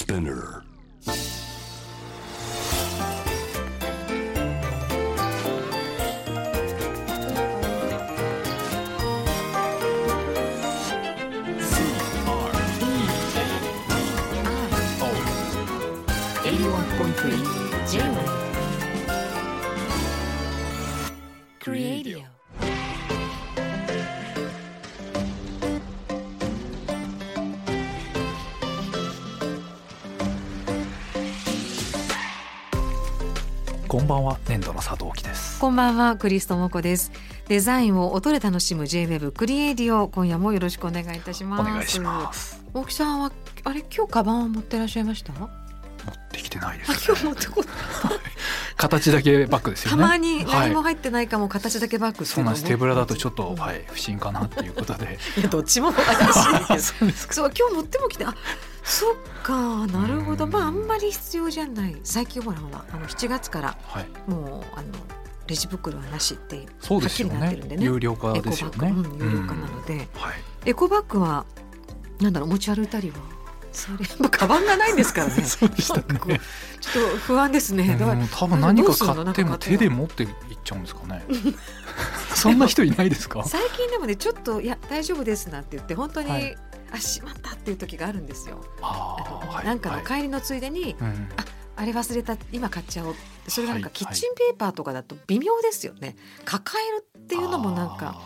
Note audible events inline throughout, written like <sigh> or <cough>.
Spinner. は粘土の佐藤貴です。こんばんはクリストモコです。デザインを音で楽しむ J-Web クリエイディオ今夜もよろしくお願いいたします。お願いします。大木さんはあれ今日カバンを持ってらっしゃいました？持ってきてないであす、今日持ってこ形だけバッグですよたねまに何もはい、入ってないかも形だけバッグそうなんです。手ぶらだとちょっと、うん。はい。不審かなっていうことで。<laughs> いやどっちも怪しいそう今日持ってもきてあそっかなるほど。まああんまり必要じゃない。最近ほらほらあの7月からはい。もうあのレジ袋はなしってそうですよはっきりなってねるんでね。有料化ですよね。ッグ、うん、有料化なので、はい。エコバッグはなんだろう持ち歩いたりは？それやっぱカバンがないんですからね。<laughs> そうでしたね。ちょっと不安ですね、だか多分何か買っても手で持っていっちゃうんですかね。<laughs> そんな人いないですか？最近でもねちょっといや大丈夫ですなんて言って本当に、はい。あしまったっていう時があるんですよ。ああなんかのはい。帰りのついでに、うん。あれ忘れた今買っちゃおう。それがなんかはいキッチンペーパーとかだと微妙ですよね。抱えるっていうのもなんか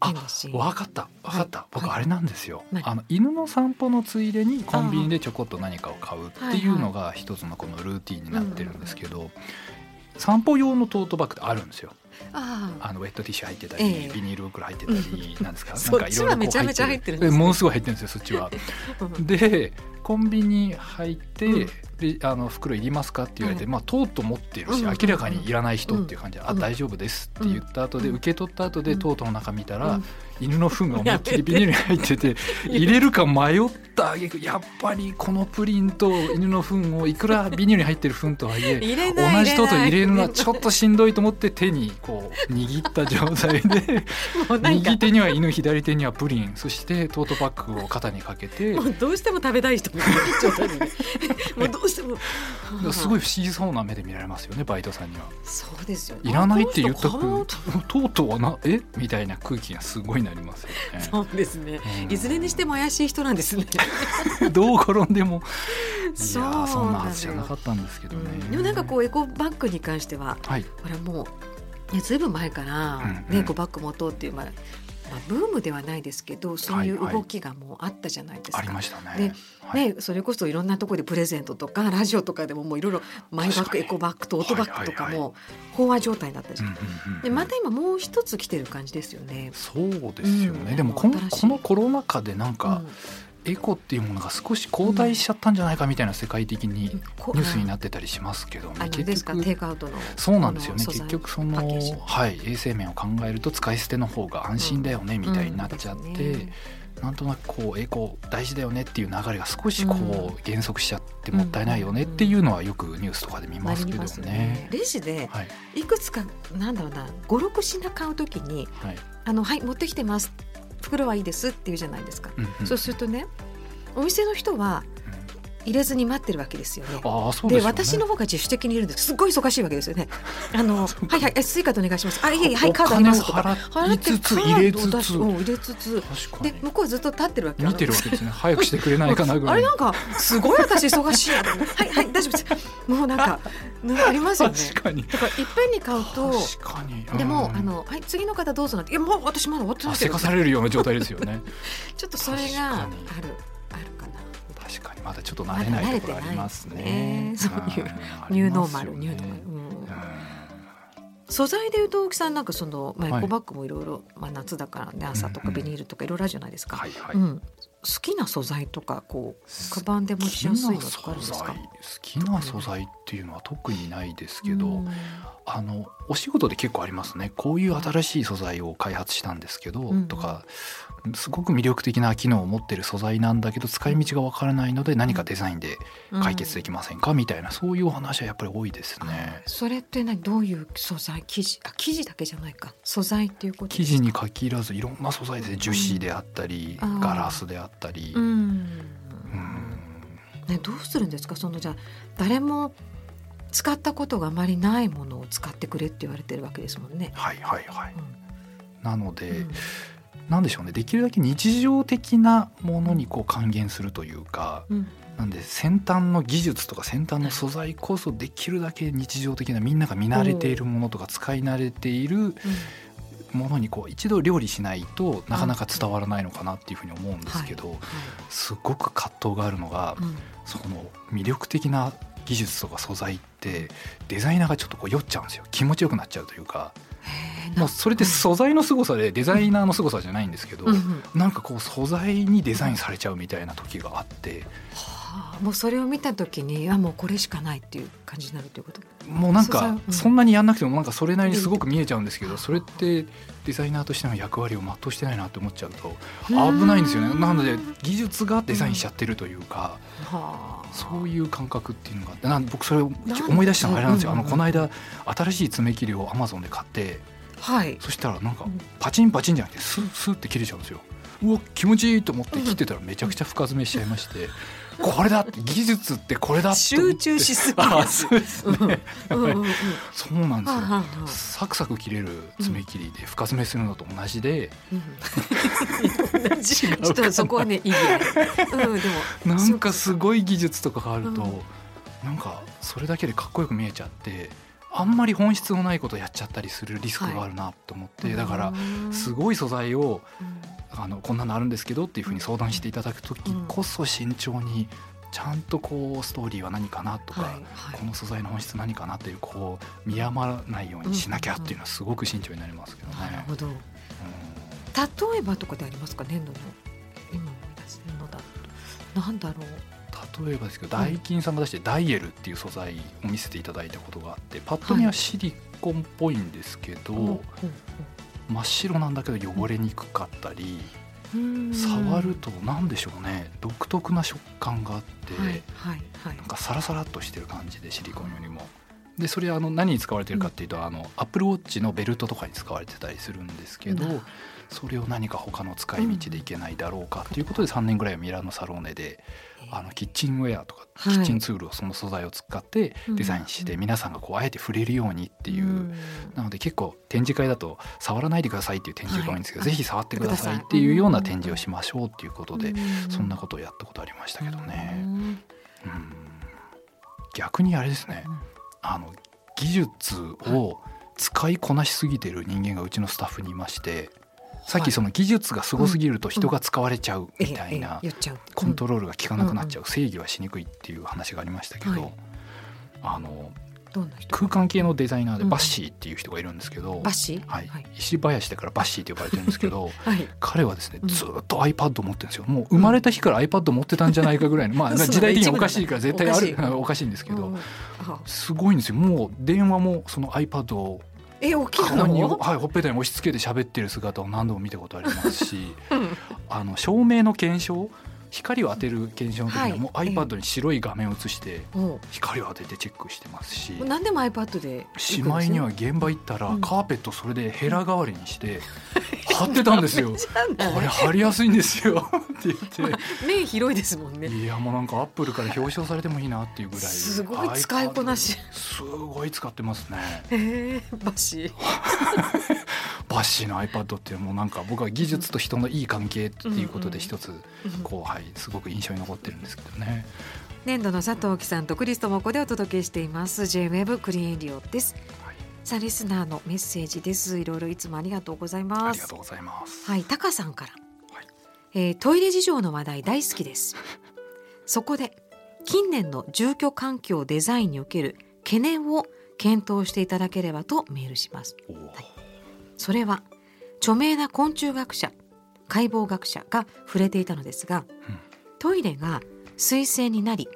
あ変だしわかった。わかった、はい。僕あれなんですよ、何あの犬の散歩のついでにコンビニでちょこっと何かを買うっていうのが一つのこのルーティンになってるんですけど、散歩用のトートバッグってあるんですよあああのウェットティッシュ入ってたり、ええ。ビニール袋入ってたりなんですか？<laughs> なんかいろめちゃめちゃ入ってるものすごい入ってるんですよそっちは。うんでコンビニ入って、うん。であの袋いりますかって言われて、うん。まあとうとう持ってるし、うん明らかにいらない人っていう感じで、うん。あ大丈夫ですって言った後で、うん。受け取った後で、うん。とうとうの中見たら、うん。犬の糞が思いっきりビニールに入ってて <laughs> 入れるか迷った挙句やっぱりこのプリンと犬の糞をいくらビニールに入ってる糞とはいえ同じトート入れるのは入ちょっとしんどいと思って手にこう握った状態で <laughs> 右手には犬左手にはプリン。そしてトートバッグを肩にかけて。もうどうしても食べたい人みたいな状態で。ね <laughs> もうどうしても。すごい不思議そうな目で見られますよねバイトさんには。そうですよね。いらないって言ったこの人買おうととうとうはなえ？みたいな空気がすごいなりますよね。そうですね。うん。いずれにしても怪しい人なんですね。<laughs> どう転んでも。いそうやーそんなはずじゃなかったんですけどね。うんでもなんかこうエコバッグに関してははい。これもうねずいぶん前から、うんねうん。エコバッグ持とうっていう、まあまあ、ブームではないですけどそういうはいはい。動きがもうあったじゃないですか。ありましたね。ではい。ね、それこそいろんなところでプレゼントとかラジオとかでももういろいろマイバッグエコバッグトートバッグとかはいはいも飽和状態だったじゃん。うんうんうんでまた今もう一つ来てる感じですよね。そうですよね、うん。でもこのこのコロナ禍でなんうかんエコっていうものが少し後退しちゃったんじゃないかみたいな世界的にこニュースになってたりしますけどねあのですかテイクアウトのそうなんですよね。結局そのはい衛生面を考えると使い捨ての方が安心だよねみたいになっちゃって、うんなんとなくこうエコ大事だよねっていう流れが少しこうう減速しちゃってもったいないよねっていうのはよくニュースとかで見ますけどなりますよね。レジではい。いくつかなんだろうな56品買うときにはい。あのはい持ってきてます袋はいいですって言うじゃないですか、うんうんそうするとねお店の人は入れずに待ってるわけですよね。ああそうでね。私の方が自主的に入れるんです。すごい忙しいわけですよね。<laughs> あのはいはいえスイカでお願いします。あいえいえはいおカードありますとか。払いつつ入れつつカードを出入れつつ。で向こうはずっと立ってるわけ。見てるわけですね。早くしてくれないかなぐらいあれなんかすごい私忙しいな <laughs> はいはい大丈夫です。もうなんかね <laughs> ありますよね。確かに。だからいっぺんに買うと確かに。でも、うんあのはい次の方どうぞなんて。いやもう私まだ終わってないけどあせかされるような状態ですよね。ちょっとそれがあるあるかな確かにまだちょっと慣れないところありますね。ま <laughs> ねそういううんニューノーマル、ねニューノーマル、素材でいうと大木さんなんかその、まあ、はいエコバッグもいろいろ、まあ、夏だからね朝とかビニールとかいろいろあるじゃないですか、はいはい、うん、好きな素材とかこうカバンで持ちやすいのとかあるんですか？好きな素材っていうのは特にないですけど、うん。あのお仕事で結構ありますね。こういう新しい素材を開発したんですけど、うん。とかすごく魅力的な機能を持ってる素材なんだけど使い道がわからないので何かデザインで解決できませんか、みたいなそういうお話はやっぱり多いですね。それって何？どういう素材？生地？あ生地だけじゃないか。素材っていうこと生地に限らずいろんな素材で樹脂であったり、ガラスであったり、うん。うん。ね、どうするんですか？そのじゃあ誰も使ったことがあまりないものを使ってくれって言われてるわけですもんね。はいはいはい。うん。なので、うん。なんでしょうね。できるだけ日常的なものにこう還元するというか、うん。なんで先端の技術とか先端の素材こそできるだけ日常的なみんなが見慣れているものとか使い慣れているものにこう一度料理しないとなかなか伝わらないのかなっていうふうに思うんですけど、はいすごく葛藤があるのが、うん。その魅力的な技術とか素材ってデザイナーがちょっとこう酔っちゃうんですよ。気持ちよくなっちゃうというか。もうそれって素材の凄さでデザイナーの凄さじゃないんですけど、なんかこう素材にデザインされちゃうみたいな時があってはあもうそれを見た時にあもうこれしかないっていう感じになるということ？もうなんかそん。なにやんなくてもなんかそれなりにすごく見えちゃうんですけどそれってデザイナーとしての役割を全うしてないなって思っちゃうと危ないんですよね。なので技術がデザインしちゃってるというかはあ。そういう感覚っていうのがあってなんで僕それを思い出したのがあれなんですよ。あうん。うんうんのこの間新しい爪切りをアマゾンで買ってはい。そしたらなんかうん。パチンパチンじゃなくてスッスッって切れちゃうんですよ。うわ気持ちいいと思って切ってたらめちゃくちゃ深爪しちゃいましてこれだって技術ってこれだ集中しすぎそうですね。そうなんですよ。サクサク切れる爪切りで深爪するのと同じで、<laughs> ちょっとそこはね意義ある。うんでもなんかすごい技術とかがあると、うん。なんかそれだけでかっこよく見えちゃってあんまり本質のないことやっちゃったりするリスクがあるなと思って、だからすごい素材をあのこんなのあるんですけどっていうふうに相談していただく時こそ慎重にちゃんとこうストーリーは何かなとか、はいはいこの素材の本質何かなっていうこう見余らないようにしなきゃっていうのはすごく慎重になりますけどね。なるほど。うん例えばとかでありますか？粘土の今思い出すのだとなんだろう。例えばですけどダイキンさんが出してダイエルっていう素材を見せていただいたことがあってパッと見はシリコンっぽいんですけど、うん真っ白なんだけど汚れにくかったり、うん。触ると何でしょうね。独特な食感があって、はいはいはい。なんかサラサラっとしてる感じでシリコンよりも。でそれはあの何に使われてるかっていうと、あのアップルウォッチのベルトとかに使われてたりするんですけど、うん。それを何か他の使い道でいけないだろうかということで3年ぐらいはミラノサローネであのキッチンウェアとかキはい。ッチンツールをその素材を使ってデザインしてうん。皆さんがこうあえて触れるようにっていう、ん。なので結構展示会だと触らないでくださいっていう展示が多いんですけど、はい。ぜひ触ってくださいっていうような展示をしましょうっていうことで、うん。そんなことをやったことありましたけどね。うん。うん。逆にあれですね。うんあの技術を使いこなしすぎてる人間がうちのスタッフにいましてさっきその技術がすごすぎると人が使われちゃうみたいなコントロールが効かなくなっちゃう。う制御はしにくいっていう話がありましたけどはい。あの空間系のデザイナーでうん。バッシーっていう人がいるんですけどバシはい。はい。石林だからバッシーって呼ばれてるんですけど <laughs> はい。彼はですねうん。ずっと iPad 持ってるんですよ。もう生まれた日から iPad 持ってたんじゃないかぐらいのまあ <laughs> 時代的におかしいから絶対あるおかしい。<laughs> んですけどすごいんですよ。もう電話もその iPad をえ大きな顔に、のはい、ほっぺたに押し付けて喋ってる姿を何度も見たことありますしうん。あの照明の検証光を当てる検証の時にははい。もう iPad に白い画面を映してお光を当ててチェックしてますし。何でも iPad でしまいには現場行ったらうん。カーペットそれでヘラ代わりにして <laughs> 貼ってたんですよ。<laughs> これ貼りやすいんですよ。<laughs> って言っ面広いですもんてね。いやもうなんかアップルから表彰されてもいいなっていうぐらいすごい使いこなし。すごい使ってますね。へえバシバッシーの iPad っていうもうなんか僕は技術と人のいい関係っていうことで一つこうはいすごく印象に残ってるんですけどね。年度の佐藤貴さんとクリストモコでお届けしています。J-WEB クリエイディオです。はい。さあリスナーのメッセージです。いろいろいつもありがとうございます。ありがとうございます。はいタカさんから、はい。えートイレ事情の話題大好きです。<laughs> そこで近年の住居環境デザインにおける懸念を検討していただければとメールします。おーそれは著名な昆虫学者解剖学者が触れていたのですが、うん。トイレが水性になり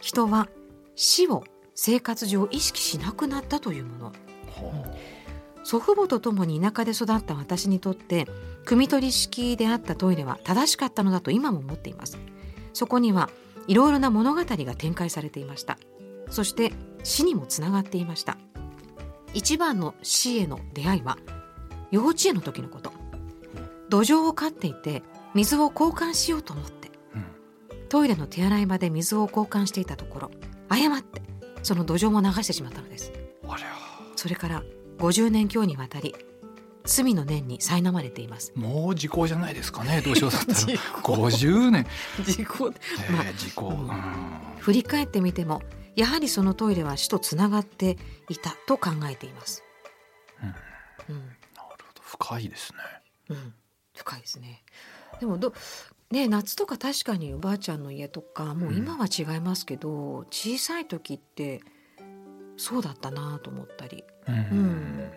人は死を生活上意識しなくなったというもの。ほ祖父母と共に田舎で育った私にとって汲み取り式であったトイレは正しかったのだと今も思っています。そこにはいろいろな物語が展開されていました。そして死にもつながっていました。一番の死への出会いは幼稚園の時のこと。土壌を飼っていて水を交換しようと思って。ううんトイレの手洗い場で水を交換していたところ誤ってその土壌も流してしまったのです。それから50年強にわたり罪の念に苛まれています。もう時効じゃないですかねどうしようだったら。<laughs> 時効。50年、時効。えまあー、時効、ううん。ん振り返ってみてもやはりそのトイレは死とつながっていたと考えています、うん。うん深いですね。うん、深いですね。でもどね夏とか確かにおばあちゃんの家とかもう今は違いますけど、小さい時ってそうだったなと思ったり。うん。ん。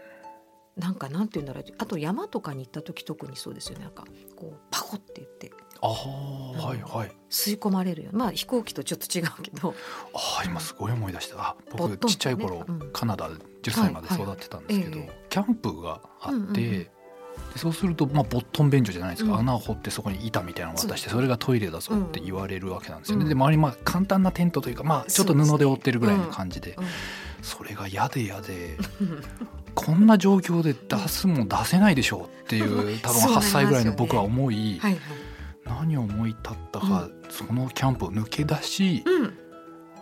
なんかなんて言うんだろう。あと山とかに行った時特にそうですよね。なんかこうパコって言ってああはいはい。吸い込まれるよまあ飛行機とちょっと違うけど。ああ今すごい思い出した。僕ちっちゃい頃、ねうん。カナダで10歳まで育ってたんですけど、はいはいえ。キャンプがあって、うんうんうん。でそうすると、まあ、ボットン便所じゃないですか、うん。穴を掘ってそこに板みたいなのを渡してそれがトイレだぞって言われるわけなんですよね、うん。で周りまあ簡単なテントというか、まあ、ちょっと布で覆ってるぐらいの感じでうん。それが嫌で嫌で <laughs> こんな状況で出すもん出せないでしょうっていう <laughs> 多分8そうなりますよね歳ぐらいの僕は思い、はいはい何を思い立ったか、そのキャンプを抜け出し、うん。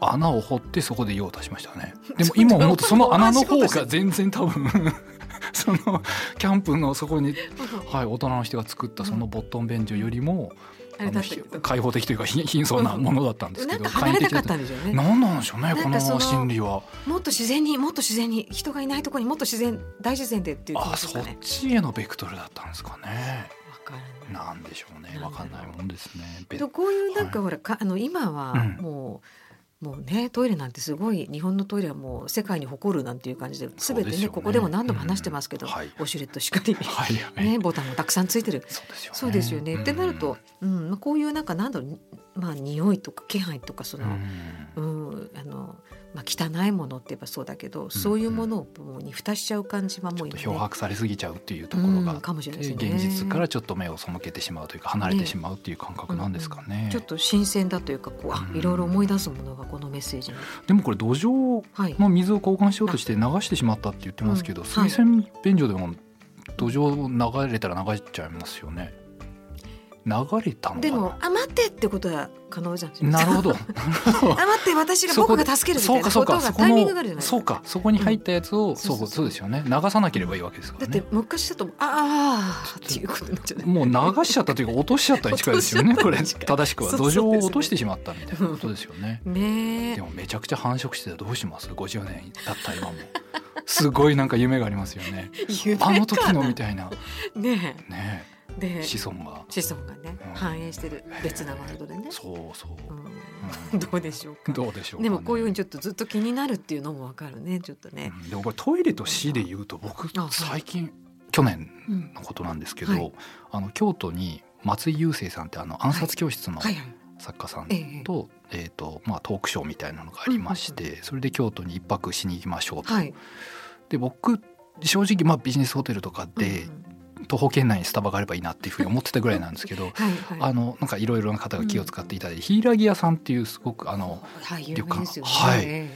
穴を掘ってそこで用を足しましたね。<laughs> でも今思うとその穴の方が全然多分 <laughs> そのキャンプのそこに、はい、大人の人が作ったそのボットン便所よりも、あのど開放的というか貧貧相なものだったんですけど、なんか離れたかっ簡たんでしょうね。何なんでしょうねこの心理は。もっと自然にもっと自然に人がいないところにもっと自然大自然でっていう気あそっ持ちへのベクトルだったんですかね。なんでしょうね。わかんないもんですね。こういうなんかはい。ほら、かあの今はうんもう、ねトイレなんてすごい日本のトイレはもう世界に誇るなんていう感じで全てねねここでも何度も話してますけど、うんはいウォシュレットしかり、はいはい、ね、ボタンもたくさんついてる。そうですよね。ってなると、うんまあ、こういうなんかなんだろうまあ匂いとか気配とかその、うんあ汚いものって言えばそうだけど、そういうものをもうに蓋しちゃう感じはもう今ね漂白されすぎちゃうっていうところがあうんかもしれないね現実からちょっと目を背けてしまうというか離れてしまうっていう感覚なんですかね。ちょっと新鮮だというかこうあうんいろいろ思い出すものがこのメッセージに。でもこれ土壌はい。の水を交換しようとして流してしまったって言ってますけど、うん水洗便所でも土壌流れたら流れちゃいますよね。流れたの。でもあ待ってってことは可能じゃん。なるほど。<laughs> あ待って私が僕が助けるみたそいうなかそうかそこことがタイミングがあるじゃのない。そうかそこに入ったやつを、うそうそうそうですよね流さなければいいわけですからねだって。昔だとああっていうことになっちゃう。もう流しちゃったというか落としちゃった <laughs> に近いですよねこれ正しくは土壌を落としてしまったみたいなことですよね。ねえで。もめちゃくちゃ繁殖してどうします？50年経った今もすごいなんか夢がありますよね <laughs> あの時のみたいなねねえで子孫が。子孫がねうん。反映してる別なワールドでね。そうそう。うん。どうでしょうか。どうでしょうでもこういうふうにちょっとずっと気になるっていうのもわかるねちょっとね。うん。でもこれトイレと死で言うと僕最近去年うん。のことなんですけど、はい。あの京都に松井雄生さんってあの暗殺教室の。作家さんええと,、え。ーとまあ、トークショーみたいなのがありまして、それで京都に一泊しに行きましょうと。はい。で僕正直まあビジネスホテルとかで徒歩圏内にスタバがあればいいなっていうふうに思ってたぐらいなんですけどはいはい。あのなんかいろいろな方が気を使っていただいて柊屋さんっていうすごくあのはい有名ですよね。はいえ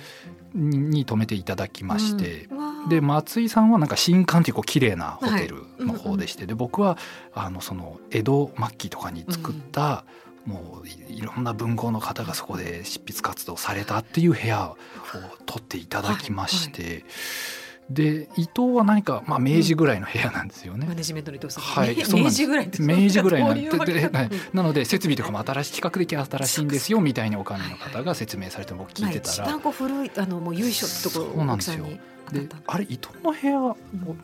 にに泊めていただきましてえ。うんで松井さんはなんか新館っていうこう綺麗なホテルの方でして、で僕はあのその江戸末期とかに作った、もういいろんな文豪の方がそこで執筆活動されたっていう部屋を取っていただきまして、で伊藤は何か、まあ、明治ぐらいの部屋なんですよね。マネジメントの伊藤さん。はい。<laughs> 明治ぐらい明治ぐらいなんでなので設備とかも新しい比較的新しいんですよみたいにお金の方が説明されて僕聞いてたら。まあ一番こう古いあのもう由緒ってところそうなんですよ。であれ伊藤の部屋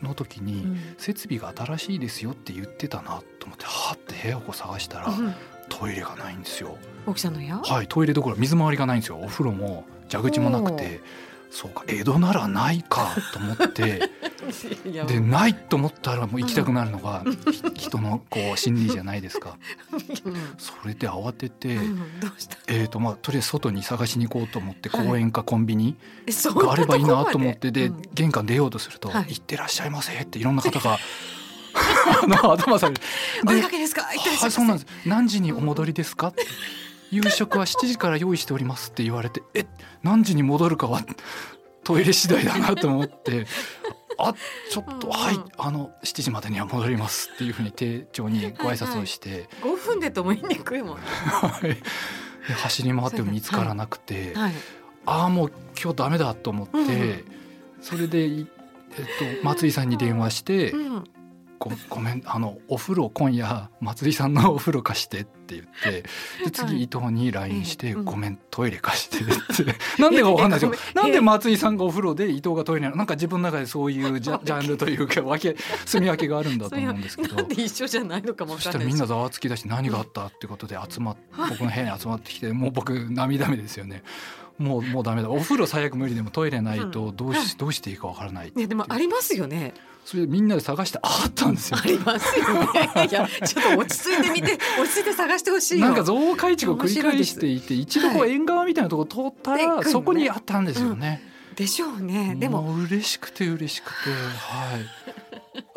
の時にうん。設備が新しいですよって言ってたなと思ってはって部屋を探したらうん。トイレがないんですよ。奥さんの部屋？はい。トイレどころ水回りがないんですよ。お風呂も蛇口もなくてそうか江戸ならないかと思って。<laughs> でないと思ったらもう行きたくなるのがひ人のこう心理じゃないですか。うん。それで慌ててうん。えーとまあとりあえず外に探しに行こうと思ってはい。公園かコンビニがあればいいなと思ってで玄関出ようとすると「はい。行ってらっしゃいませ」っていろんな方が <laughs> 頭されてお出かけですか？行ってらっしゃいませはいそうなんです。何時にお戻りですか?」って「夕食は7時から用意しております」って言われて「え何時に戻るかはトイレ次第だな」と思って。あちょっと、うん。うんはいあの7時までには戻りますっていうふうに丁重にご挨拶をして、5分でとも言いにくいもん走り回っても見つからなくて、はい。ああもう今日ダメだと思って、うんそれで、いえっと、松井さんに電話してうん「ごごめんあのお風呂今夜松井さんのお風呂貸して」って言ってではい。次伊藤に LINE して「ええうん。ごめんトイレ貸して」って。<laughs> なんでかわかんないですよ。なんで松井さんがお風呂で伊藤がトイレなんか自分の中でそういうジャジャンルというか分け住み分けがあるんだと思うんですけど。なんで一緒じゃないのかもそししたらみんなざわつきだし何があったってことで集まっ僕の部屋に集まってきてもう僕涙目ですよね。もうもうダメだ。お風呂最悪無理でもトイレないとどうしどうしていいかわからないねでもありますよねそれでみんなで探してああったんですよ。あ。りますよね。いやちょっと落ち着いてみて <laughs> 落ち着いて探してほしいよ。なんか増改築を繰り返していて一度こう縁側みたいなところ通ったらでそこにあったんですよね。でしょうね。でも嬉しくて嬉しくて。はい。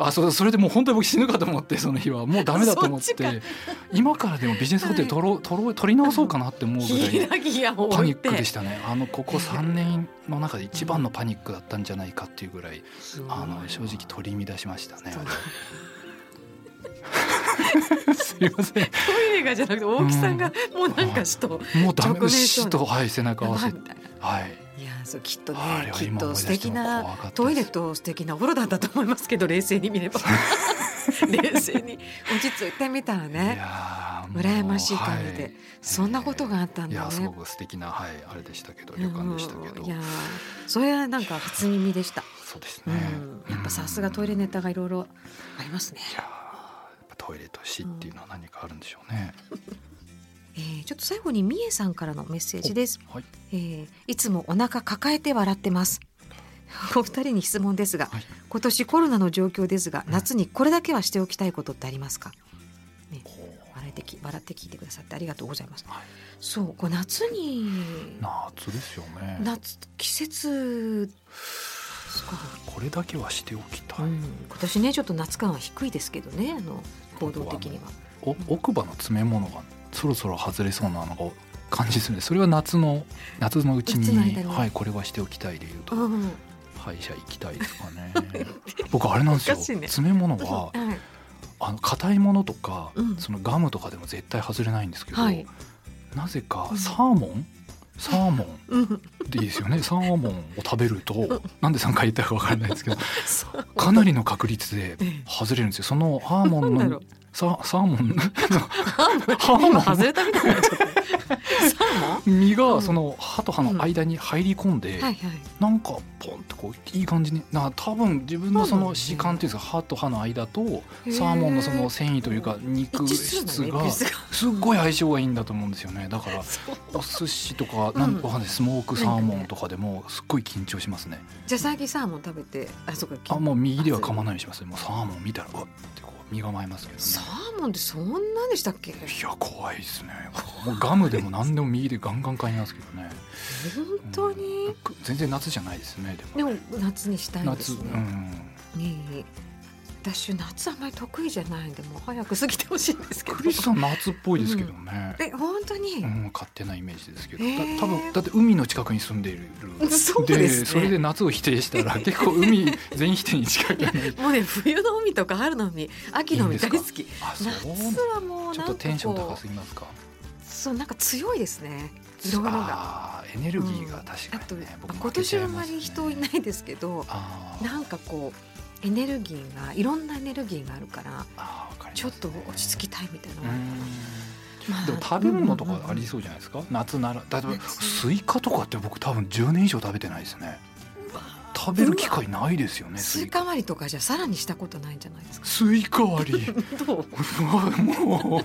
あそうそれでもう本当に僕死ぬかと思ってその日は。もうダメだと思って。今からでもビジネスホテル取ろう取ろう取り直そうかなって思うぐらい <laughs> パニックでしたね。あのここ3年の中で一番のパニックだったんじゃないかっていうぐらいあの正直取り乱しましたね。<laughs> すいません。トイレがじゃなくて大木さんがもうなんかしともうダメしとはい背中合わせ。はいいやそうきっとねきっと素敵なトイレと素敵なお風呂だったと思いますけど冷静に見れば。<laughs> 冷静に。落ち着いてみたらいね羨ましい感じで、はい。そんなことがあったんだね。すごく素敵なはいあれでしたけど旅館でしたけど。うんいやーそれはなんか初耳でした。うそうですね。ん、やっぱさすがトイレネタがいろいろありますね。いやーやっぱトイレと死っていうのは何かあるんでしょうねえー、ちょっと最後にみえさんからのメッセージです。はいえー、いつもお腹抱えて笑ってます。<laughs> お二人に質問ですが、はい今年コロナの状況ですが、夏にこれだけはしておきたいことってありますか？ね、笑ってき笑って聞いてくださってありがとうございます。はいそう、こう夏に夏ですよね夏季節。これだけはしておきたい、うん、今年ねちょっと夏感は低いですけどねあの行動的には。お奥歯の詰め物がそろそろ外れそうなのが感じするんでそれは夏の <laughs> 夏のうちにはいこれはしておきたいでいうと、うん、歯医者行きたいですかね。<laughs> 僕あれなんですよ、ね。詰め物ははい、あの硬いものとか、うん。そのガムとかでも絶対外れないんですけど、はい。なぜかうん。サーモン、サーモン。うん、でいいですよね。サーモンを食べるとなんで3回言ったか分からないですけど <laughs> かなりの確率でええ。外れるんですよ。そのアーモンのササーモンハ <laughs> ーモン今外れたみたいになー身うんがその歯と歯の間に入り込んで、モン？はいはい。なんかポンってこういい感じにな多分自分のその歯間っていうんですか歯と歯の間とサーモンのその繊維というか肉質がすっごい相性がいいんだと思うんですよね。だからお寿司とかなんかんない。スモークサーモンとかでもすっごい緊張しますね。じゃあ最近サーモン食べて、あそこあもう右では噛まないようにしますもうサーモン見たらうわっ身構えますけどね。サーモンってそんなんでしたっけ？いや怖いですね。もうガムでも何でも右でガンガン買いますけどね。本当に？く全然夏じゃないですねでも。でも夏にしたいで夏うすね。ん。ねえ私夏あんまり得意じゃないんでもう早く過ぎてほしいんですけど。クリスさん夏っぽいですけどね、え本当に？うん、勝手なイメージですけど、へー。だ多分だって海の近くに住んでいる。<laughs> そうですね。それで夏を否定したら結構海 <laughs> 全否定に近いもうね冬の海とか春の海秋の海大好き。夏はもうちょっとテンション高こすぎますか？うそうなんか強いですね。色々が。エネルギーが確かにね、僕今負けち年はあまり人いないですけどなんかこうエネルギーがいろんなエネルギーがあるからあーわかります。ちょっと落ち着きたいみたいなのがうーん。まあでも食べ物とかありそうじゃないですか、夏なら。例えば夏。スイカとかって僕多分10年以上食べてないですね。食べる機会ないですよねスイカ。割りとかじゃさらにしたことないんじゃないですか？スイカ割り。<laughs> ど <laughs> う？もう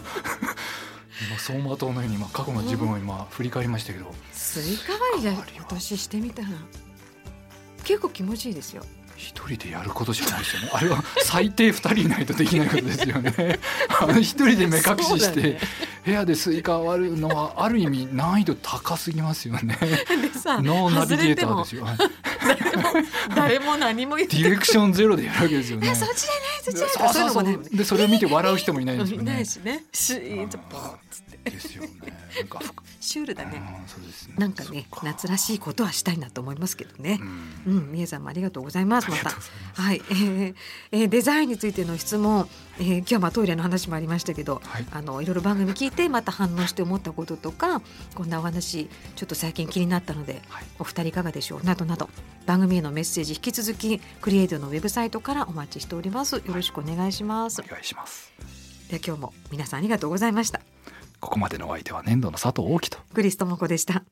今走馬灯のように今過去の自分を今振り返りましたけど。スイカ割りじゃ今年してみたら結構気持ちいいですよ一人でやることじゃないですよね。あれは最低二人いないとできないことですよね。<laughs> あの一人で目隠しして、部屋でスイカ割るのはある意味難易度高すぎますよね。ノーナビゲーターですよ。ても誰も何も言ってディレクションゼロでやるわけですよね。えそっちじゃないそっちじゃそないでそれを見て笑う人もいないですよ <laughs> いなねいしね。シーンとポー。ンっつってですよね。なんか。ふシシュールだね。うんそうですね。なんかね夏らしいことはしたいなと思いますけどね。う。ん。うん、みえさんもありがとうございます。また。はい、えーえーデザインについての質問、えー今日はまあトイレの話もありましたけど、はい。あのいろいろ番組聞いてまた反応して思ったこととかこんなお話ちょっと最近気になったのではい。お二人いかがでしょう？などなど。番組へのメッセージ引き続きクリエイトのウェブサイトからお待ちしております。よろしくお願いします、お願いします。では今日も皆さんありがとうございましたここまでのお相手は粘土の佐藤大樹と。クリストモコでした。